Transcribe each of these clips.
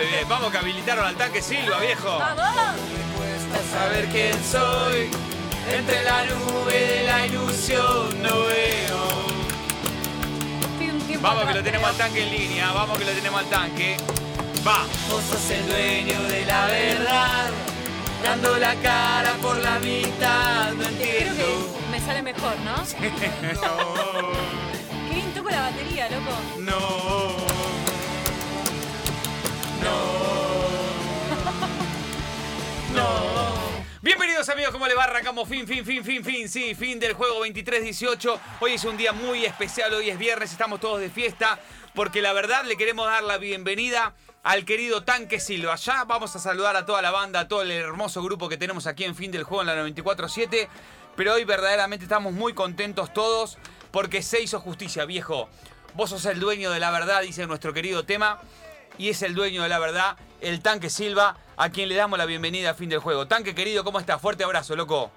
Muy bien, vamos que habilitaron al tanque Silva, viejo. ¡Vamos! A saber quién soy. Entre la nube de la ilusión no veo. Estoy un tiempo Vamos que lo tenemos al creo. tanque en línea, vamos que lo tenemos al tanque. Va. Vos sos el dueño de la verdad, dando la cara por la mitad, no Creo entiendo. que me sale mejor, ¿no? Qué bien toco la batería, loco. No. No. Bienvenidos amigos, ¿cómo le va? Arrancamos fin, fin, fin, fin, fin, sí, fin del juego 23-18. Hoy es un día muy especial, hoy es viernes, estamos todos de fiesta, porque la verdad le queremos dar la bienvenida al querido Tanque Silva. Ya vamos a saludar a toda la banda, a todo el hermoso grupo que tenemos aquí en fin del juego en la 94-7, pero hoy verdaderamente estamos muy contentos todos, porque se hizo justicia, viejo. Vos sos el dueño de la verdad, dice nuestro querido tema y es el dueño de la verdad, el Tanque Silva, a quien le damos la bienvenida a fin del juego. Tanque querido, ¿cómo estás? Fuerte abrazo, loco.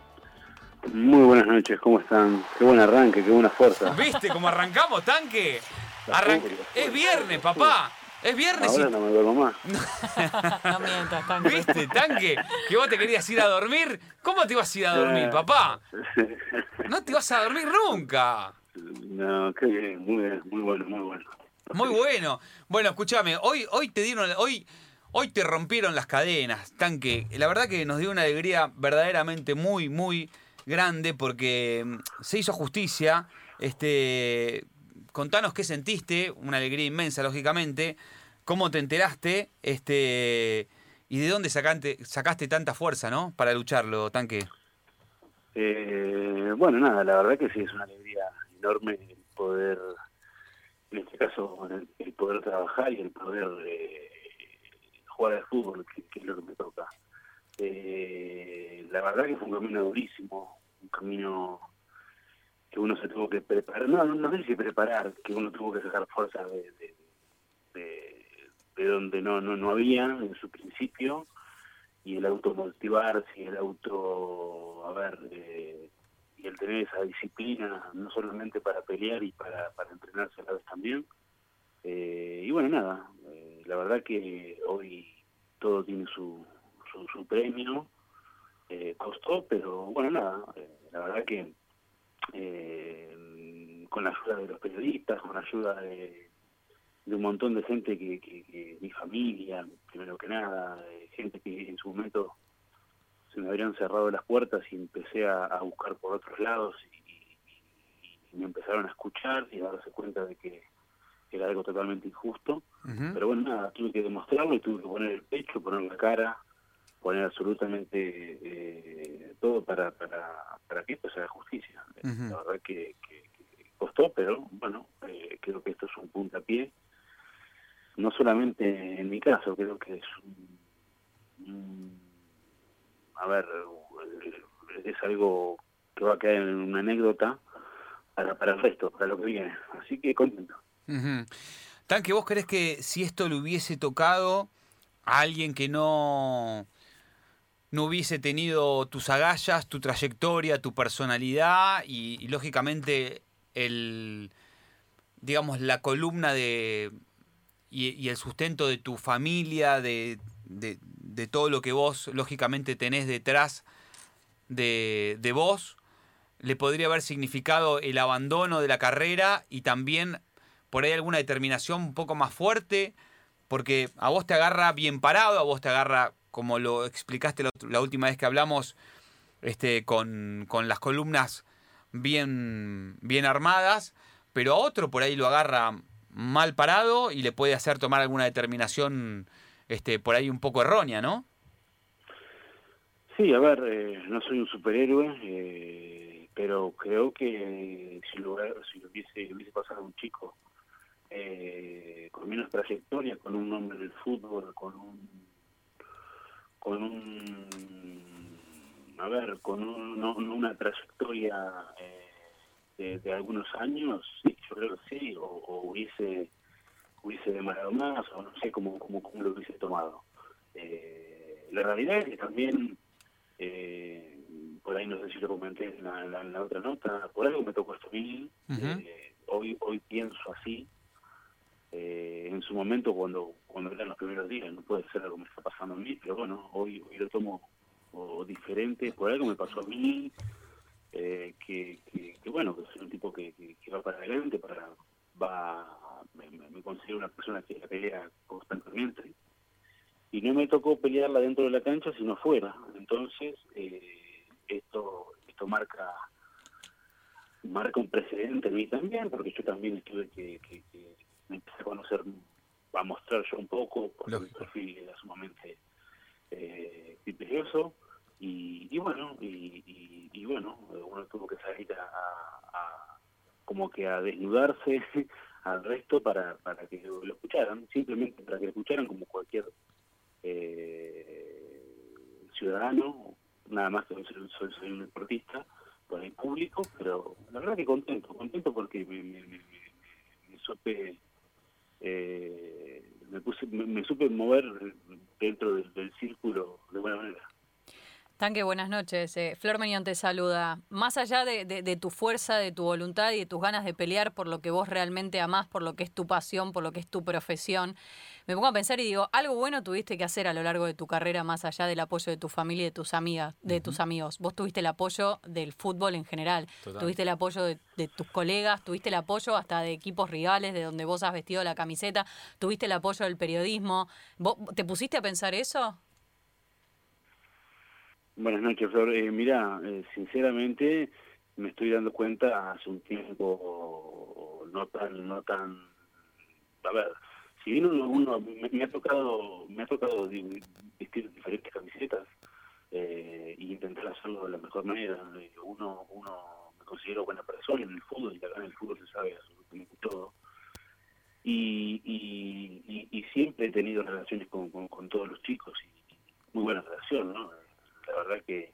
Muy buenas noches, ¿cómo están? Qué buen arranque, qué buena fuerza. ¿Viste cómo arrancamos, Tanque? Arran- Es viernes, papá. Es viernes Ahora y... no me duermo más. No mientas, tanque. ¿Viste, Tanque? Que vos te querías ir a dormir. ¿Cómo te vas a ir a dormir, papá? No te vas a dormir nunca. No, qué bien, muy bien, muy bueno, muy bueno. Muy bueno. Bueno, escúchame, hoy, hoy te dieron, hoy, hoy te rompieron las cadenas, tanque. La verdad que nos dio una alegría verdaderamente muy, muy grande porque mm, se hizo justicia. Este, contanos qué sentiste, una alegría inmensa, lógicamente. Cómo te enteraste, este, y de dónde sacaste, sacaste tanta fuerza, ¿no? Para lucharlo, tanque. Eh, bueno, nada, la verdad que sí, es una alegría enorme poder, en este caso, el, el poder trabajar y el poder eh, jugar al fútbol, que, es lo que me toca. Eh, la verdad que fue un camino durísimo, un camino que uno se tuvo que preparar, no, no, no sé si preparar, que uno tuvo que sacar fuerza de, de, de- de donde no, no, no había en su principio, y el automotivarse, y el auto, a eh, y el tener esa disciplina, no solamente para pelear y para, para entrenarse a la vez también. Eh, y bueno, nada, eh, la verdad que hoy todo tiene su, su, su premio, eh, costó, pero bueno, nada, eh, la verdad que con la ayuda de los periodistas, con la ayuda de, de un montón de gente que, que, que mi familia, primero que nada, gente que en su momento se me habrían cerrado las puertas y empecé a, a buscar por otros lados y, y- y me empezaron a escuchar y a darse cuenta de que era algo totalmente injusto. Pero bueno, nada, tuve que demostrarlo y tuve que poner el pecho, poner la cara, poner absolutamente eh, todo para, para, para que esto sea justicia. La verdad que, que- que costó, pero bueno, eh, creo que esto es un puntapié. No solamente en mi caso, creo que es un, un- a ver, eh, es algo que va a quedar en una anécdota para, para el resto, para lo que viene. Así que contento. Ujú. Tanque, ¿vos crees que si esto le hubiese tocado a alguien que no, no hubiese tenido tus agallas, tu trayectoria, tu personalidad y, lógicamente el digamos la columna de y, y el sustento de tu familia, de, de- de todo lo que vos lógicamente tenés detrás de, de vos, le podría haber significado el abandono de la carrera y también por ahí alguna determinación un poco más fuerte, porque a vos te agarra bien parado, a vos te agarra, como lo explicaste la, la última vez que hablamos, este, con, con las columnas bien, bien armadas, pero a otro por ahí lo agarra mal parado y le puede hacer tomar alguna determinación este, por ahí un poco errónea, ¿no? Sí, a ver, eh, no soy un superhéroe, eh, pero creo que si lo, si lo hubiese, hubiese pasado a un chico eh, con menos trayectoria, con un nombre del fútbol, con un, con un, a ver, con un- no- una trayectoria eh, de, de algunos años, sí, yo creo que sí, o, o hubiese, hubiese demorado más, o no sé cómo, cómo, cómo lo hubiese tomado. Eh, la realidad es que también eh, por ahí no sé si lo comenté en la, la- la otra nota, por algo me tocó mí, Ujú. eh, hoy, hoy pienso así, eh, en su momento cuando cuando eran los primeros días, no puede ser algo que me está pasando a mí, pero bueno, hoy, hoy lo tomo o diferente, por algo me pasó a mí, eh, que, que, bueno, que soy un tipo que, que, va para adelante, para va me, me, considero una persona que la pelea constantemente. Y no me tocó pelearla dentro de la cancha sino fuera entonces eh, esto esto marca marca un precedente en mí también porque yo también estuve que, que, me empecé a conocer a mostrar yo un poco porque mi perfil era sumamente eh, y, y bueno y, y, bueno uno tuvo que salir a, como que a desnudarse al resto para, para que lo escucharan simplemente para que lo escucharan como cualquier eh, ciudadano nada más que soy, soy, un deportista por el público pero la verdad que contento contento porque me, me, me, me supe eh, me, puse, me, supe mover dentro del, círculo de buena manera. Tanque, buenas noches. Eh, Flor Menión te saluda. Más allá de, de, tu fuerza, de tu voluntad y de tus ganas de pelear por lo que vos realmente amás, por lo que es tu pasión, por lo que es tu profesión, me pongo a pensar y digo, algo bueno tuviste que hacer a lo largo de tu carrera, más allá del apoyo de tu familia y de tus amigas, de tus amigos. Vos tuviste el apoyo del fútbol en general, tuviste el apoyo de, tus colegas, tuviste el apoyo hasta de equipos rivales, de donde vos has vestido la camiseta, tuviste el apoyo del periodismo. ¿Vos, ¿Te pusiste a pensar eso? Buenas noches, Flor. Eh, mira, eh, sinceramente me estoy dando cuenta hace un tiempo no tan, no tan, a ver, si bien uno, me, ha tocado me ha tocado vestir diferentes camisetas eh, y intentar hacerlo de la mejor manera eh, uno uno me considero buena persona en el fútbol y acá en el fútbol se sabe absolutamente todo y, y, y, siempre he tenido relaciones con, con, todos los chicos y muy buena relación no la verdad que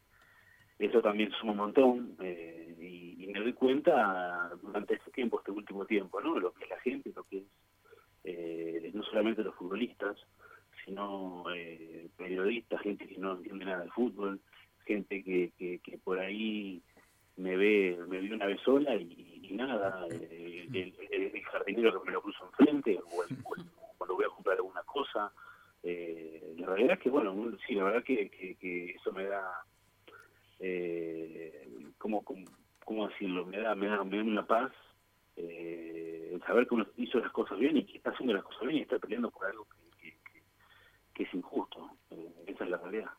eso también suma un montón eh, y, y, me doy cuenta durante este tiempo este último tiempo no lo que es la gente lo que es eh, no solamente los futbolistas, sino eh, periodistas, gente que no entiende nada de fútbol, gente que, que, por ahí me ve me ve una vez sola y, nada, eh, el, jardinero que me lo puso enfrente, o, cuando voy a comprar alguna cosa. Eh, la realidad es que, bueno, sí, la verdad que, eso me da, eh, ¿cómo, cómo, decirlo? Me da, me da, me da una paz eh, saber que uno hizo las cosas bien y que está haciendo las cosas bien y está peleando por algo que, que, es injusto. Eh, esa es la realidad.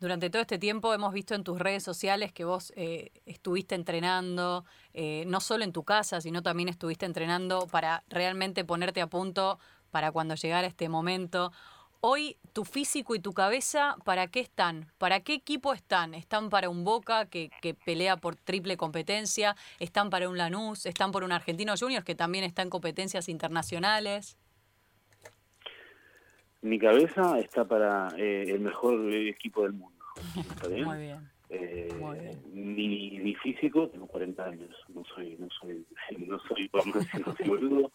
Durante todo este tiempo hemos visto en tus redes sociales que vos eh, estuviste entrenando, eh, no solo en tu casa, sino también estuviste entrenando para realmente ponerte a punto para cuando llegara este momento. Hoy tu físico y tu cabeza, ¿para qué están? ¿Para qué equipo están? ¿Están para un Boca que, que pelea por triple competencia? ¿Están para un Lanús? ¿Están por un Argentino Juniors que también está en competencias internacionales? Mi cabeza está para eh, el mejor equipo del mundo. ¿Está bien? Muy bien. Eh, Mi, mi, físico, tengo 40 años, no soy, no soy, no soy, no soy boludo,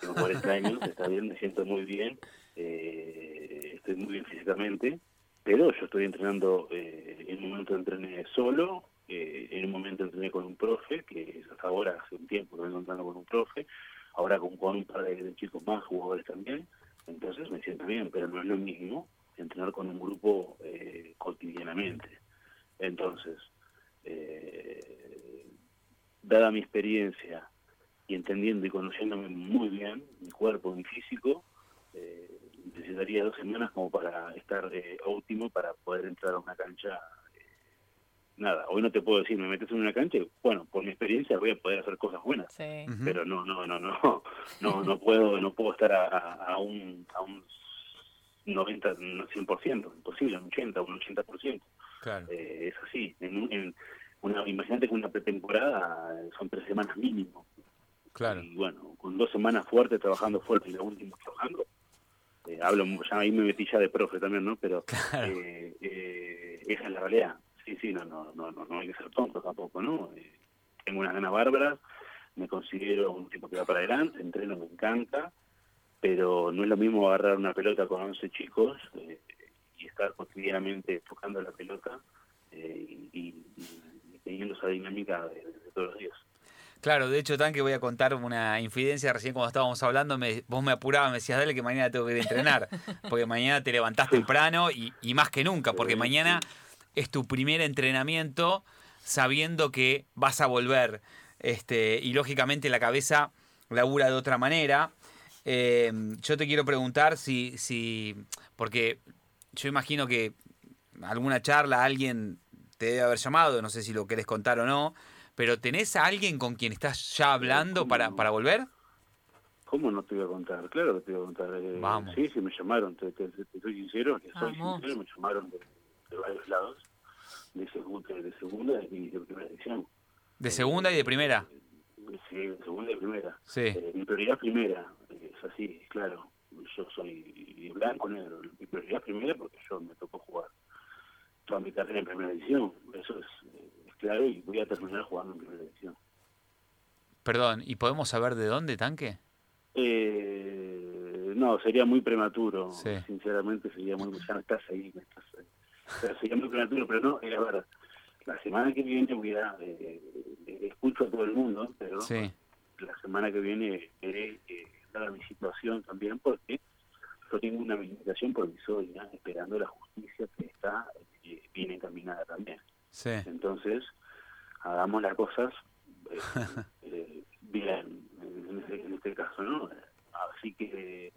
tengo 40 años, está bien, me siento muy bien, eh, estoy muy bien físicamente, pero yo estoy entrenando, eh, en un momento entrené solo, eh, en un momento entrené con un profe, que hasta ahora hace un tiempo que vengo entrenando con un profe, ahora con, un par de, chicos más, jugadores también, entonces me siento bien, pero no es lo mismo entrenar con un grupo eh, cotidianamente. Entonces, eh, dada mi experiencia y entendiendo y conociéndome muy bien, mi cuerpo, mi físico, eh, necesitaría dos semanas como para estar eh, óptimo para poder entrar a una cancha. Eh, nada, hoy no te puedo decir, me metes en una cancha, bueno, por mi experiencia voy a poder hacer cosas buenas, pero no, no, no, no, no, no puedo, no puedo estar a, un, a un 90, 100%, imposible, un 80, un 80%. Claro. Eh, es así. En, en una, imagínate que una pretemporada son tres semanas mínimo. Claro. Y bueno, con dos semanas fuertes trabajando fuerte y la última trabajando, eh, hablo, ya ahí me metí ya de profe también, ¿no? Pero eh, eh, esa es la realidad. Sí, sí, no, no, no, no, no hay que ser tonto tampoco, ¿no? Eh, tengo unas ganas bárbaras, me considero un tipo que va para adelante, entreno, me encanta, pero no es lo mismo agarrar una pelota con 11 chicos y estar cotidianamente tocando la pelota y, teniendo esa dinámica de, todos los días. Claro, de hecho, tan que voy a contar una infidencia. Recién cuando estábamos hablando, me, vos me apurabas, me decías, dale que mañana tengo que ir a entrenar. Porque mañana te levantás temprano y, y más que nunca, porque mañana es tu primer entrenamiento sabiendo que vas a volver. Este, y lógicamente la cabeza labura de otra manera. Eh, yo te quiero preguntar si, si, porque yo imagino que alguna charla alguien te debe haber llamado, no sé si lo querés contar o no, pero ¿tenés a alguien con quien estás ya hablando para, para volver? ¿Cómo no te voy a contar? Claro que te voy a contar. Eh, Vamos. Sí, sí, me llamaron, te, te, te soy sincero, que soy sincero, me llamaron de, de varios lados, de segunda, de segunda y de primera edición. ¿De segunda y de primera? Sí, de segunda y de primera. Sí. Eh, mi prioridad primera, eh, es así, claro. Yo soy blanco, negro. Mi prioridad primera porque yo me tocó jugar toda mi carrera en primera edición. Eso es, eh, es claro y voy a terminar jugando en primera edición. Perdón, ¿y podemos saber de dónde, Tanque? Eh, no, sería muy prematuro. Sí. Sinceramente, sería muy. Ya no estás ahí. no estás ahí. Sería muy prematuro, pero no, era verdad. La semana que viene voy a. eh, eh, escucho a todo el mundo, pero Sí. la semana que viene veré eh, mi situación también, porque yo tengo una habilitación provisoria esperando la justicia que está eh, bien encaminada también. Sí. Entonces, hagamos las cosas eh, eh, bien en este, en este caso, ¿no? Así que,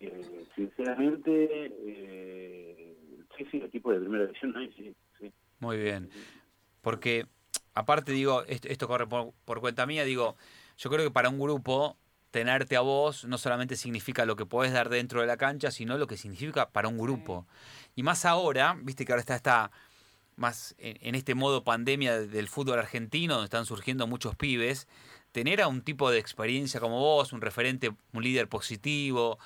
eh, sinceramente, eh, sí, sí, equipo de primera división, ¿no? sí, sí. Muy bien. Porque, aparte, digo, esto, esto corre por, por cuenta mía, digo, yo creo que para un grupo, tenerte a vos no solamente significa lo que podés dar dentro de la cancha, sino lo que significa para un grupo. Y más ahora, viste que ahora está esta más en, este modo pandemia del fútbol argentino, donde están surgiendo muchos pibes, tener a un tipo de experiencia como vos, un referente, un líder positivo,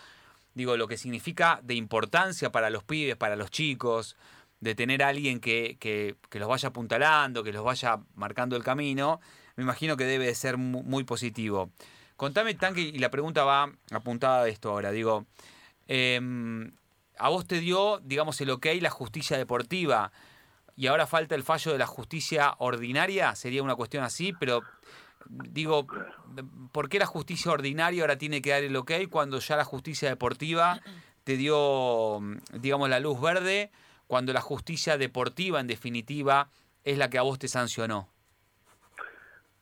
digo, lo que significa de importancia para los pibes, para los chicos, de tener a alguien que, que, los vaya apuntalando, que los vaya marcando el camino, me imagino que debe de ser mu- muy, positivo. Contame, Tanque, y la pregunta va apuntada a esto ahora, digo, em, a vos te dio, digamos, el ok la justicia deportiva y ahora falta el fallo de la justicia ordinaria, sería una cuestión así, pero digo, ¿por qué la justicia ordinaria ahora tiene que dar el ok cuando ya la justicia deportiva te dio, digamos, la luz verde, cuando la justicia deportiva, en definitiva, es la que a vos te sancionó?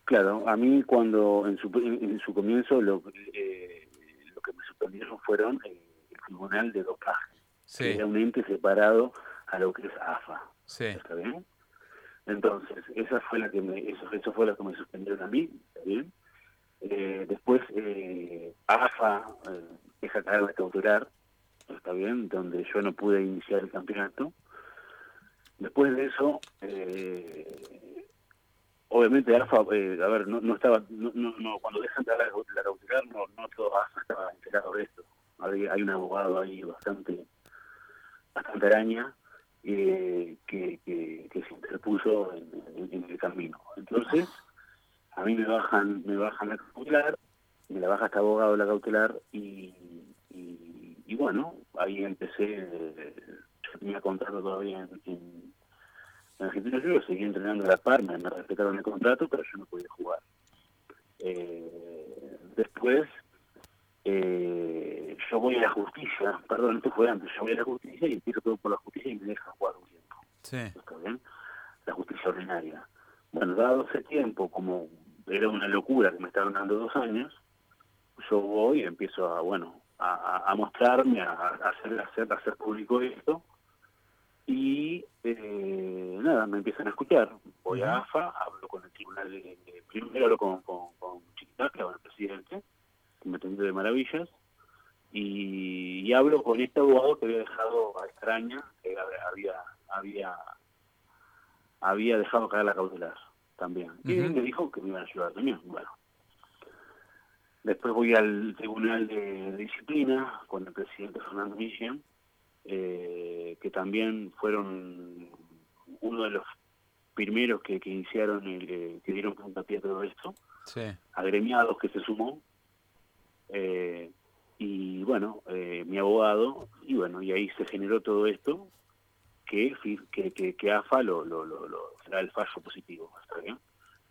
Claro, a mí cuando en su, en, en su comienzo lo, eh, lo que me suspendieron fueron eh, el Tribunal de Dopaje, Sí, era un ente separado a lo que es AFA. sí, ¿Está bien? Entonces, esa fue la que me, eso, eso fue lo que me suspendieron a mí, ¿está bien? Eh, después, eh, AFA eh, deja caer la cautelar, ¿está bien? Donde yo no pude iniciar el campeonato. Después de eso, eh, obviamente AFA, eh, a ver, no, no estaba, no, no, no, cuando dejan la, la cautelar, no, no todo AFA estaba enterado de esto. Hay, hay un abogado ahí bastante, bastante araña, eh, que, se interpuso en, el camino. Entonces, a mí me bajan me bajan la cautelar, me la baja este abogado la cautelar y, bueno, ahí empecé, eh, yo tenía contrato todavía en, en, en Argentina yo seguí entrenando a la par, me, me respetaron el contrato, pero yo no podía jugar. Eh, después, eh, yo voy a la justicia, perdón, esto fue antes, yo voy a la justicia y empiezo todo por la justicia y me dejan jugar un tiempo, sí, ¿está bien? La justicia ordinaria. Bueno, dado ese tiempo, como era una locura que me estaban dando dos años, yo voy y empiezo a, bueno, a, mostrarme, a, a hacer, a hacer, a hacer público esto, y eh, nada, me empiezan a escuchar. Voy a AFA, hablo con el tribunal, de, de- primero hablo con, con, con con el presidente, que me atendió de maravillas, y, y hablo con este abogado que había dejado a extraña, que había, había, había dejado caer la cautelar también. Y Ujú. me dijo que me iban a ayudar también. Bueno. Después voy al Tribunal de Disciplina con el presidente Fernando Millán, eh, que también fueron uno de los primeros que, que iniciaron, el, eh, que dieron puntapié a todo esto, sí, agremiados que se sumó, eh, y bueno, eh, mi abogado, y bueno, y ahí se generó todo esto, que, que, que, que AFA lo, lo, lo, lo será el fallo positivo, ¿está bien?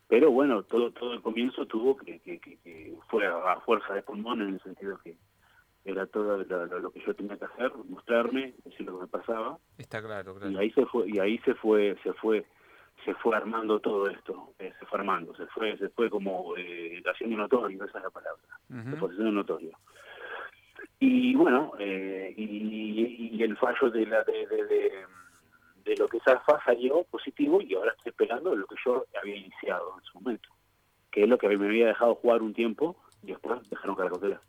pero bueno, todo todo el comienzo tuvo que, que, que, fue a, fuerza de pulmón en el sentido que era todo lo, que yo tenía que hacer, mostrarme, decir lo que me pasaba. Está claro, claro. Y ahí se fue, y ahí se fue, se fue, se fue armando todo esto, eh, se fue armando, se fue, se fue como eh, haciendo notorio, esa es la palabra, se fue haciendo notorio. Y bueno, eh, y, el fallo de la de, lo que Zafa salió positivo y ahora estoy esperando lo que yo había iniciado en su momento, que es lo que me había dejado jugar un tiempo y después dejaron caracotera.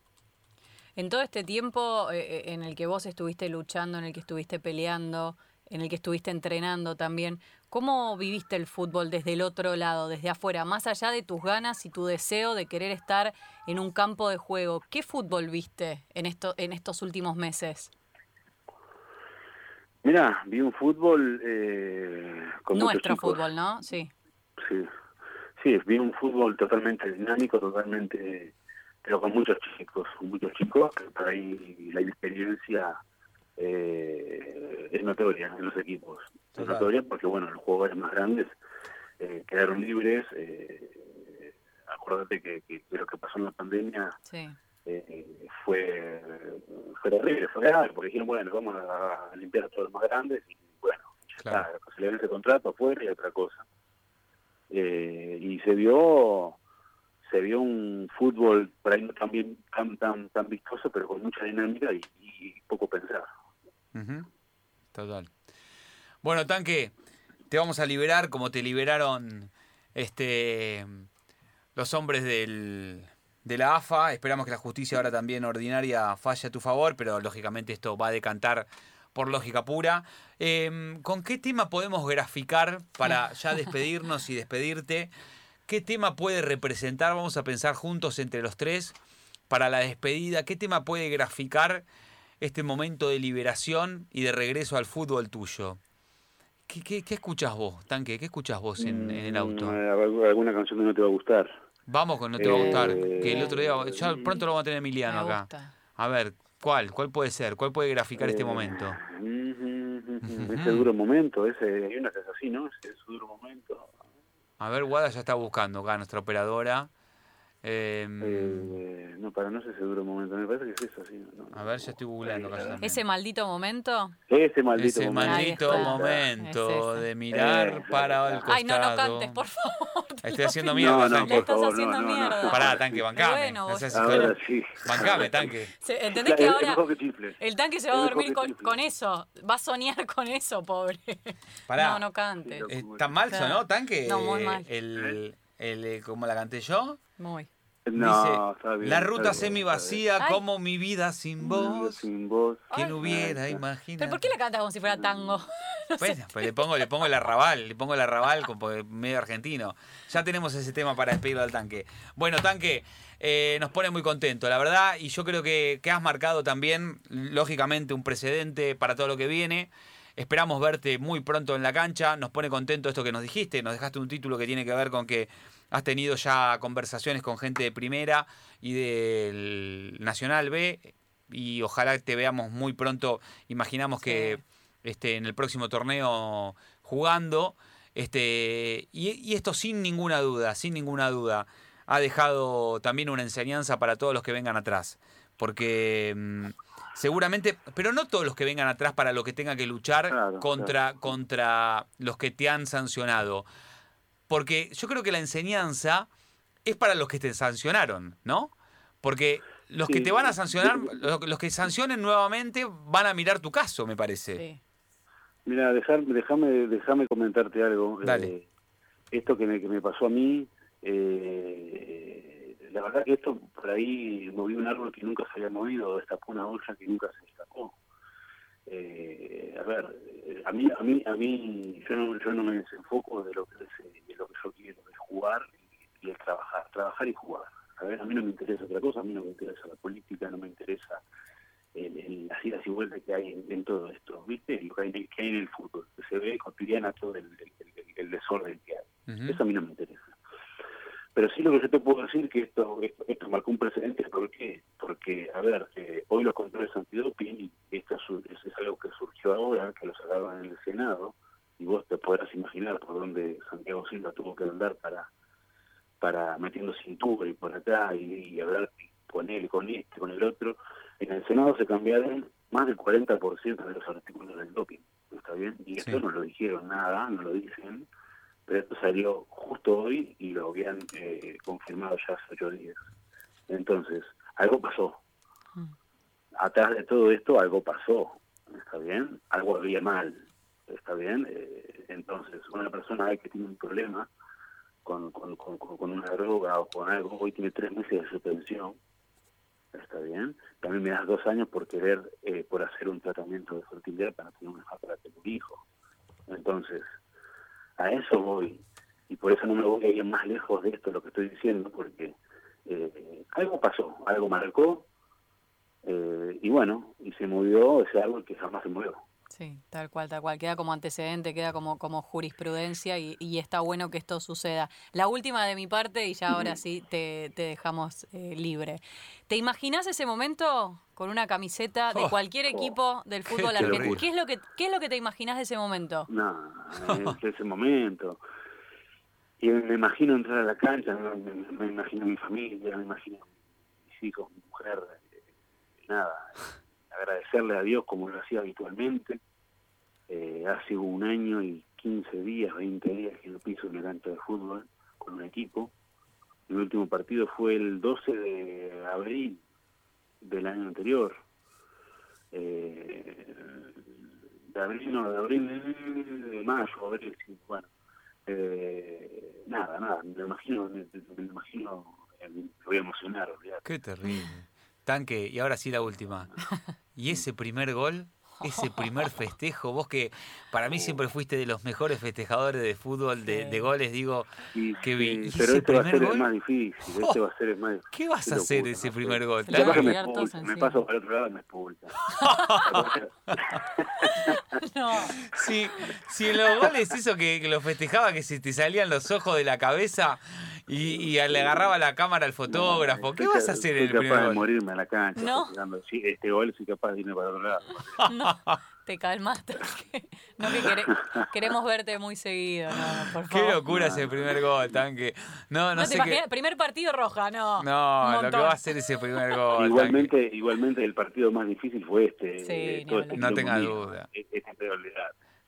En todo este tiempo eh, eh, en el que vos estuviste luchando, en el que estuviste peleando, en el que estuviste entrenando también, ¿cómo viviste el fútbol desde el otro lado, desde afuera, más allá de tus ganas y tu deseo de querer estar en un campo de juego? ¿Qué fútbol viste en, esto, en estos últimos meses? Mira, vi un fútbol... Eh, Nuestro fútbol, ¿no? Sí. Sí. Sí, vi un fútbol totalmente dinámico, totalmente pero con muchos chicos, con muchos chicos, que por ahí la experiencia eh, es notoria en los equipos. Es notoria porque, bueno, los jugadores más grandes eh, quedaron libres. Eh, acuérdate que, lo que pasó en la pandemia eh, fue, fue terrible, fue grave, porque dijeron, bueno, vamos a, limpiar a todos los más grandes y, bueno, ya se le ese contrato afuera y otra cosa. y se vio se vio un fútbol por ahí no tan, tan, tan, tan vistoso, pero con mucha dinámica y, poco pensado. Total. Bueno, Tanque, te vamos a liberar como te liberaron este los hombres del, de la AFA. Esperamos que la justicia ahora también ordinaria falle a tu favor, pero lógicamente esto va a decantar por lógica pura. Em, ¿Con qué tema podemos graficar para ya despedirnos y despedirte? ¿Qué tema puede representar? Vamos a pensar juntos entre los tres para la despedida. ¿Qué tema puede graficar este momento de liberación y de regreso al fútbol tuyo? ¿Qué, qué, escuchas vos, Tanque? ¿Qué escuchas vos en, el auto? Mm, alguna canción que no te va a gustar. Vamos con No te va a gustar. que el otro día, ya eh, pronto lo vamos a tener Emiliano acá. A ver, ¿cuál? ¿Cuál puede ser? ¿Cuál puede graficar este eh, momento? ese duro momento, ese, hay una que es así, ¿no? Ese duro momento. A ver, Guada ya está buscando acá, nuestra operadora. Em, eh, no, para no sé seguro momento, me parece que es eso, sí. a ver, ya estoy googleando ¿Ese maldito momento? Ese maldito Ese momento. maldito momento de mirar para el costado. Ay, no, no cantes, por favor. Estoy haciendo mierda, no, tanque. Le estás haciendo mierda. Pará, tanque, bancame. Bueno, ahora sí. Bancame, tanque. ¿Entendés que ahora el tanque se va a dormir con, con, eso? Va a soñar con eso, pobre. Pará. No, no cantes. ¿Tan mal sonó, tanque? No, muy mal. El, el, el, ¿Cómo la canté yo? Muy. No, la ruta semi vacía como mi vida sin voz. Sin voz. ¿Quién hubiera imaginado? ¿Pero por qué la cantas como si fuera tango? pues, pues le pongo, le pongo el arrabal, le pongo el arrabal como medio argentino. Ya tenemos ese tema para despedirlo al tanque. Bueno, tanque, eh, nos pone muy contento, la verdad, y yo creo que, que has marcado también, lógicamente, un precedente para todo lo que viene. Esperamos verte muy pronto en la cancha. Nos pone contento esto que nos dijiste. Nos dejaste un título que tiene que ver con que has tenido ya conversaciones con gente de primera y del Nacional B y ojalá te veamos muy pronto. Imaginamos que este, en el próximo torneo jugando. Este, y, esto sin ninguna duda, sin ninguna duda, ha dejado también una enseñanza para todos los que vengan atrás. Porque mm, seguramente, pero no todos los que vengan atrás para los que tengan que luchar contra, contra los que te han sancionado. Porque yo creo que la enseñanza es para los que te sancionaron, ¿no? Porque los que te van a sancionar, los, que sancionen nuevamente van a mirar tu caso, me parece. Mira, déjame, déjame comentarte algo. Dale. Eh, esto que me, que me pasó a mí, eh, la verdad que esto por ahí moví un árbol que nunca se había movido, destapó una olla que nunca se destapó. Eh, a ver, a mí, a mí, a mí, yo no, yo no me desenfoco de lo que es, lo que yo quiero, es jugar y, es trabajar, trabajar y jugar. A ver, a mí no me interesa otra cosa, a mí no me interesa la política, no me interesa el, las idas y vueltas que hay en, todo esto, ¿viste? Lo que hay, que hay en el fútbol, que se ve cotidiana todo el, el, desorden que hay. Eso a mí no me interesa. Pero sí lo que yo te puedo decir que esto, esto, marcó un precedente, ¿por qué? Porque, a ver, eh, hoy los controles antidoping, esto es, es, algo que surgió ahora, que lo sacaban en el Senado, y vos te podrás imaginar por dónde Santiago Silva tuvo que andar para para metiendo cintura y por acá y, hablar con él, con este, con el otro. En el Senado se cambiaron más del 40% de los artículos del doping, ¿está bien? Y esto no lo dijeron nada, no lo dicen, pero esto salió justo hoy y lo habían eh, confirmado ya hace ocho días. Entonces, algo pasó. Mm. Atrás de todo esto algo pasó, ¿está bien? Algo había mal, ¿está bien? Eh, entonces, una persona que tiene un problema con, con, con, una droga o con algo, hoy tiene tres meses de suspensión, está bien. También me das dos años por querer, eh, por hacer un tratamiento de fertilidad para tener una para tener un hijo. Entonces, a eso voy. Y por eso no me voy a ir más lejos de esto, lo que estoy diciendo, porque eh, algo pasó, algo marcó, eh, y bueno, y se movió ese árbol que jamás se movió. Sí, tal cual, tal cual. Queda como antecedente, queda como, como jurisprudencia y, y está bueno que esto suceda. La última de mi parte y ya ahora sí te, te dejamos eh, libre. ¿Te imaginas ese momento con una camiseta de oh, cualquier oh, equipo del fútbol argentino? ¿Qué es, lo que, ¿Qué es lo que te imaginas de ese momento? No, es ese momento. Y me imagino entrar a la cancha, me, imagino mi familia, me imagino mis hijos, mi mujer, eh, nada agradecerle a Dios como lo hacía habitualmente. Eh, hace un año y 15 días, 20 días que no piso el cancha de fútbol con un equipo. Mi último partido fue el 12 de abril del año anterior. Eh, de abril, no, de abril, de mayo, abril, sí, bueno. Eh, nada, nada, me imagino, me, imagino, me voy a emocionar. Qué terrible. Tanque, y ahora sí la última. Y ese primer gol, ese primer festejo, vos que para mí siempre fuiste de los mejores festejadores de fútbol, de, goles, digo, que vi. pero este va a ser el más difícil, este va a ser el más difícil. ¿Qué vas a hacer ese primer gol? Me, me, paso para el otro lado y me expulsan. no. Si, si en los goles eso que, que lo festejaba, que se te salían los ojos de la cabeza y, le agarraba la cámara al fotógrafo. ¿Qué vas a hacer en el primer capaz de morirme en la cancha. No. Sí, este gol soy capaz de irme para otro lado. No, te calmaste. No, que queremos verte muy seguido, no, por favor. Qué locura ese primer gol, tanque. No, no, sé qué... Primer partido roja, no. No, lo que va a hacer ese primer gol. Igualmente, igualmente el partido más difícil fue este. Sí, eh, este no tenga duda. Este, este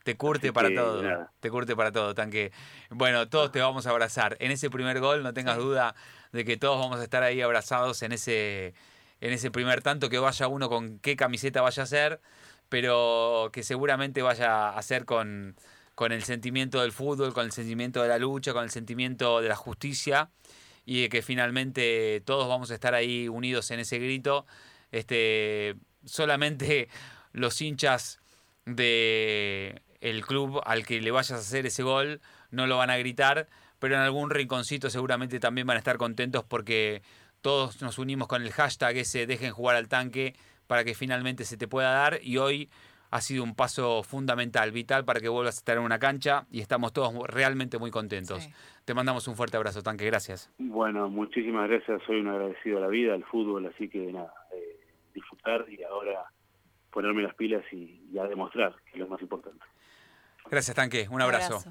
te curte para todo. Te curte para todo, tanque. Bueno, todos te vamos a abrazar. En ese primer gol, no tengas duda de que todos vamos a estar ahí abrazados en ese, en ese primer tanto, que vaya uno con qué camiseta vaya a ser, pero que seguramente vaya a ser con, con el sentimiento del fútbol, con el sentimiento de la lucha, con el sentimiento de la justicia y de que finalmente todos vamos a estar ahí unidos en ese grito. Este, solamente los hinchas de club al que le vayas a hacer ese gol no lo van a gritar, pero en algún rinconcito seguramente también van a estar contentos porque todos nos unimos con el hashtag ese dejen jugar al tanque para que finalmente se te pueda dar y hoy ha sido un paso fundamental, vital para que vuelvas a estar en una cancha y estamos todos realmente muy contentos. Te mandamos un fuerte abrazo, Tanque, gracias. Bueno, muchísimas gracias, soy un agradecido a la vida, al fútbol, así que nada, eh, disfrutar y ahora ponerme las pilas y, y a demostrar, que es lo más importante. Gracias, Tanque. Un abrazo.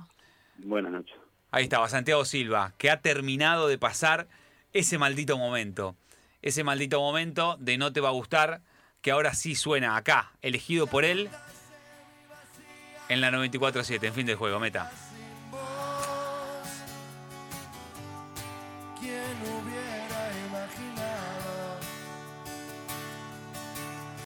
Buenas noches. Ahí estaba, Santiago Silva, que ha terminado de pasar ese maldito momento. Ese maldito momento de no te va a gustar, que ahora sí suena acá, elegido por él en la 94-7, en fin del juego, meta.